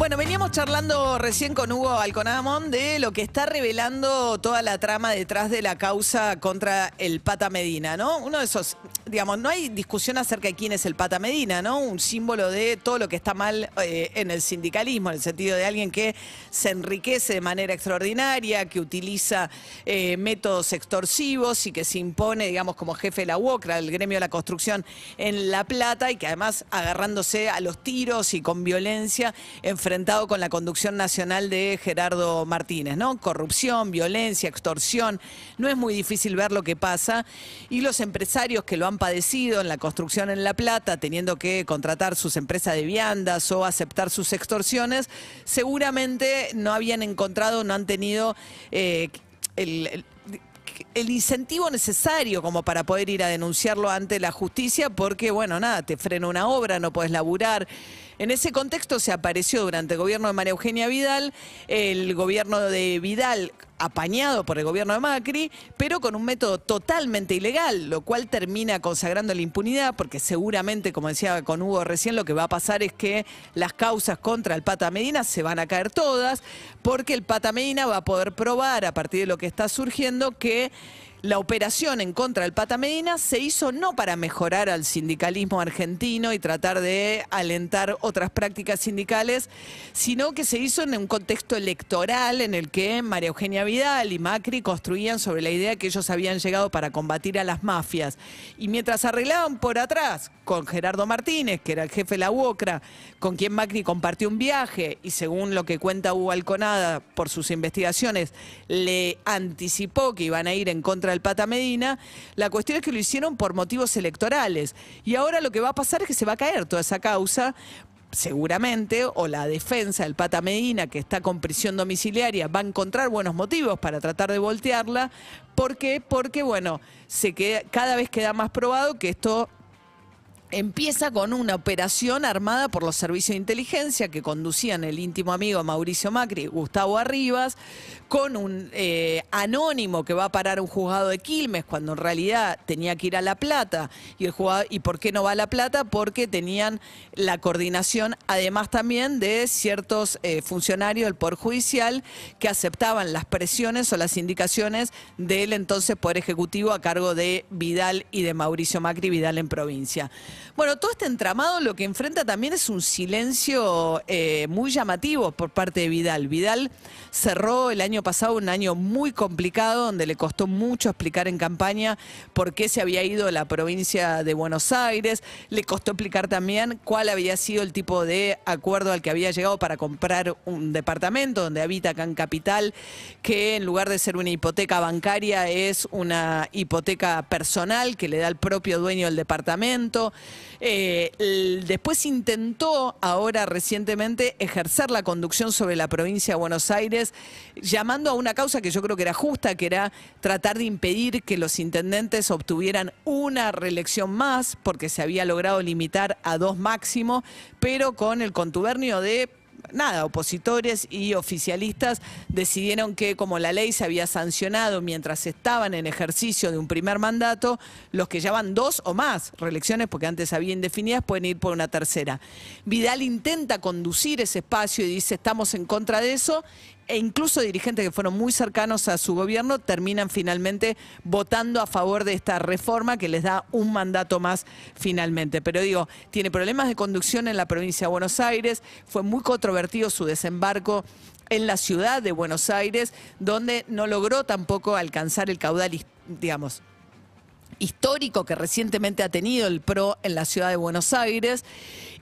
Bueno, veníamos charlando recién con Hugo Alconamón de lo que está revelando toda la trama detrás de la causa contra el Pata Medina, ¿no? Uno de esos, digamos, no hay discusión acerca de quién es el Pata Medina, ¿no? Un símbolo de todo lo que está mal eh, en el sindicalismo, en el sentido de alguien que se enriquece de manera extraordinaria, que utiliza eh, métodos extorsivos y que se impone, digamos, como jefe de la UOCRA, el gremio de la construcción en La Plata, y que además agarrándose a los tiros y con violencia, con la conducción nacional de Gerardo Martínez, ¿no? Corrupción, violencia, extorsión. No es muy difícil ver lo que pasa. Y los empresarios que lo han padecido en la construcción en La Plata, teniendo que contratar sus empresas de viandas o aceptar sus extorsiones, seguramente no habían encontrado, no han tenido eh, el el incentivo necesario como para poder ir a denunciarlo ante la justicia, porque, bueno, nada, te frena una obra, no puedes laburar. En ese contexto se apareció durante el gobierno de María Eugenia Vidal, el gobierno de Vidal apañado por el gobierno de Macri, pero con un método totalmente ilegal, lo cual termina consagrando la impunidad, porque seguramente, como decía con Hugo recién, lo que va a pasar es que las causas contra el Pata Medina se van a caer todas, porque el Pata Medina va a poder probar, a partir de lo que está surgiendo, que la operación en contra del Pata Medina se hizo no para mejorar al sindicalismo argentino y tratar de alentar otras prácticas sindicales, sino que se hizo en un contexto electoral en el que María Eugenia Vidal y Macri construían sobre la idea que ellos habían llegado para combatir a las mafias. Y mientras arreglaban por atrás con Gerardo Martínez, que era el jefe de la UOCRA, con quien Macri compartió un viaje y según lo que cuenta Hugo Alconada por sus investigaciones, le anticipó que iban a ir en contra del Pata Medina, la cuestión es que lo hicieron por motivos electorales. Y ahora lo que va a pasar es que se va a caer toda esa causa seguramente, o la defensa del Pata Medina, que está con prisión domiciliaria, va a encontrar buenos motivos para tratar de voltearla. ¿Por qué? Porque, bueno, se cada vez queda más probado que esto empieza con una operación armada por los servicios de inteligencia que conducían el íntimo amigo Mauricio Macri, Gustavo Arribas, con un eh, anónimo que va a parar un juzgado de Quilmes cuando en realidad tenía que ir a La Plata. Y, el juzgado, ¿Y por qué no va a La Plata? Porque tenían la coordinación, además también de ciertos eh, funcionarios del Poder Judicial que aceptaban las presiones o las indicaciones del entonces Poder Ejecutivo a cargo de Vidal y de Mauricio Macri, Vidal en provincia. Bueno, todo este entramado lo que enfrenta también es un silencio eh, muy llamativo por parte de Vidal. Vidal cerró el año pasado un año muy complicado donde le costó mucho explicar en campaña por qué se había ido a la provincia de Buenos Aires. Le costó explicar también cuál había sido el tipo de acuerdo al que había llegado para comprar un departamento donde habita acá en Capital, que en lugar de ser una hipoteca bancaria es una hipoteca personal que le da el propio dueño del departamento. Eh, después intentó ahora recientemente ejercer la conducción sobre la provincia de Buenos Aires, llamando a una causa que yo creo que era justa, que era tratar de impedir que los intendentes obtuvieran una reelección más, porque se había logrado limitar a dos máximo, pero con el contubernio de nada, opositores y oficialistas decidieron que como la ley se había sancionado mientras estaban en ejercicio de un primer mandato, los que ya van dos o más reelecciones, porque antes había indefinidas, pueden ir por una tercera. Vidal intenta conducir ese espacio y dice estamos en contra de eso. E incluso dirigentes que fueron muy cercanos a su gobierno terminan finalmente votando a favor de esta reforma que les da un mandato más finalmente. Pero digo, tiene problemas de conducción en la provincia de Buenos Aires, fue muy controvertido su desembarco en la ciudad de Buenos Aires, donde no logró tampoco alcanzar el caudal, digamos, histórico que recientemente ha tenido el PRO en la ciudad de Buenos Aires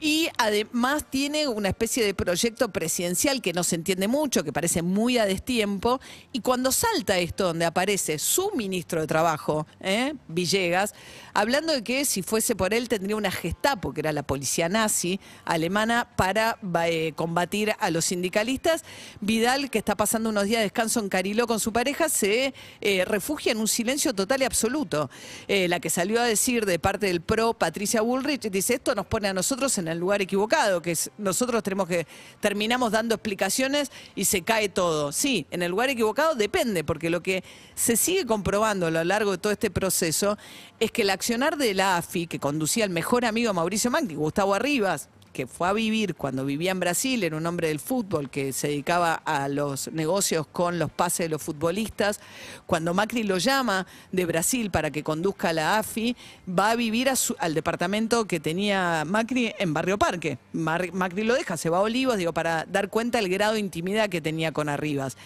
y además tiene una especie de proyecto presidencial que no se entiende mucho, que parece muy a destiempo y cuando salta esto donde aparece su ministro de Trabajo, ¿eh? Villegas, hablando de que si fuese por él tendría una Gestapo, que era la policía nazi alemana, para eh, combatir a los sindicalistas, Vidal, que está pasando unos días de descanso en Cariló con su pareja, se eh, refugia en un silencio total y absoluto. La que salió a decir de parte del PRO, Patricia Bullrich, dice, esto nos pone a nosotros en en el lugar equivocado, que nosotros tenemos que, terminamos dando explicaciones y se cae todo. Sí, en el lugar equivocado depende, porque lo que se sigue comprobando a lo largo de todo este proceso es que el accionar de la AFI, que conducía el mejor amigo Mauricio Macri, Gustavo Arribas, que fue a vivir cuando vivía en Brasil, era un hombre del fútbol que se dedicaba a los negocios con los pases de los futbolistas. Cuando Macri lo llama de Brasil para que conduzca la AFI, va a vivir al departamento que tenía Macri en Barrio Parque. Macri lo deja, se va a Olivos, digo, para dar cuenta del grado de intimidad que tenía con Arribas.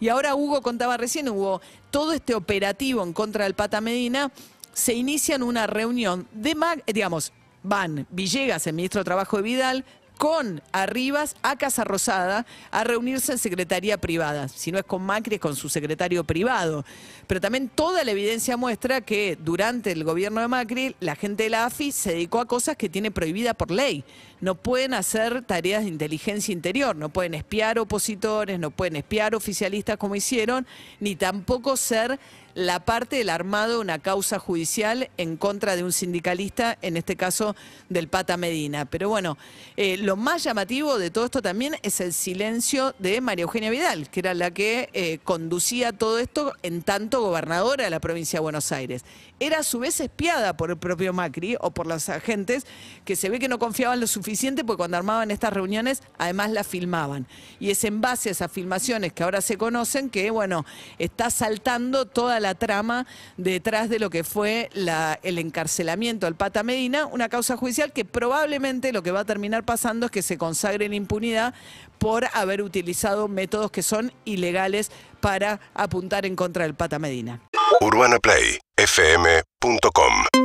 Y ahora Hugo contaba recién, hubo todo este operativo en contra del Pata Medina, se inicia en una reunión de, digamos, van Villegas, el ministro de Trabajo de Vidal, con Arribas a Casa Rosada a reunirse en secretaría privada. Si no es con Macri, es con su secretario privado. Pero también toda la evidencia muestra que durante el gobierno de Macri, la gente de la AFI se dedicó a cosas que tiene prohibida por ley. No pueden hacer tareas de inteligencia interior, no pueden espiar opositores, no pueden espiar oficialistas como hicieron, ni tampoco ser la parte del armado de una causa judicial en contra de un sindicalista, en este caso del Pata Medina. Pero bueno, eh, lo más llamativo de todo esto también es el silencio de María Eugenia Vidal, que era la que eh, conducía todo esto en tanto gobernadora de la provincia de Buenos Aires. Era a su vez espiada por el propio Macri o por los agentes que se ve que no confiaban lo suficiente porque cuando armaban estas reuniones además las filmaban. Y es en base a esas filmaciones que ahora se conocen que, bueno, está saltando toda la trama detrás de lo que fue el encarcelamiento al Pata Medina, una causa judicial que probablemente lo que va a terminar pasando es que se consagre en impunidad por haber utilizado métodos que son ilegales para apuntar en contra del Pata Medina. UrbanaPlayFM.com